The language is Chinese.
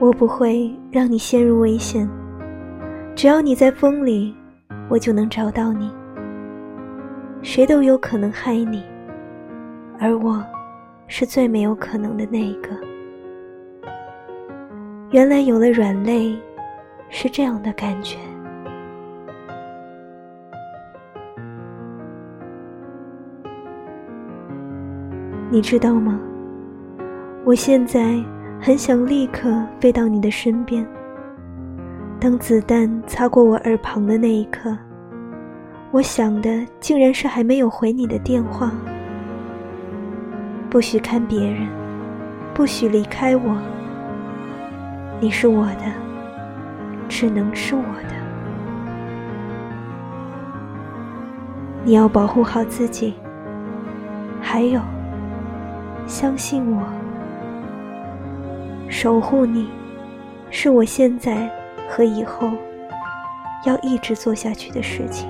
我不会让你陷入危险，只要你在风里，我就能找到你。谁都有可能害你，而我，是最没有可能的那一个。原来有了软肋，是这样的感觉。你知道吗？我现在。很想立刻飞到你的身边。当子弹擦过我耳旁的那一刻，我想的竟然是还没有回你的电话。不许看别人，不许离开我。你是我的，只能是我的。你要保护好自己，还有，相信我。守护你，是我现在和以后要一直做下去的事情。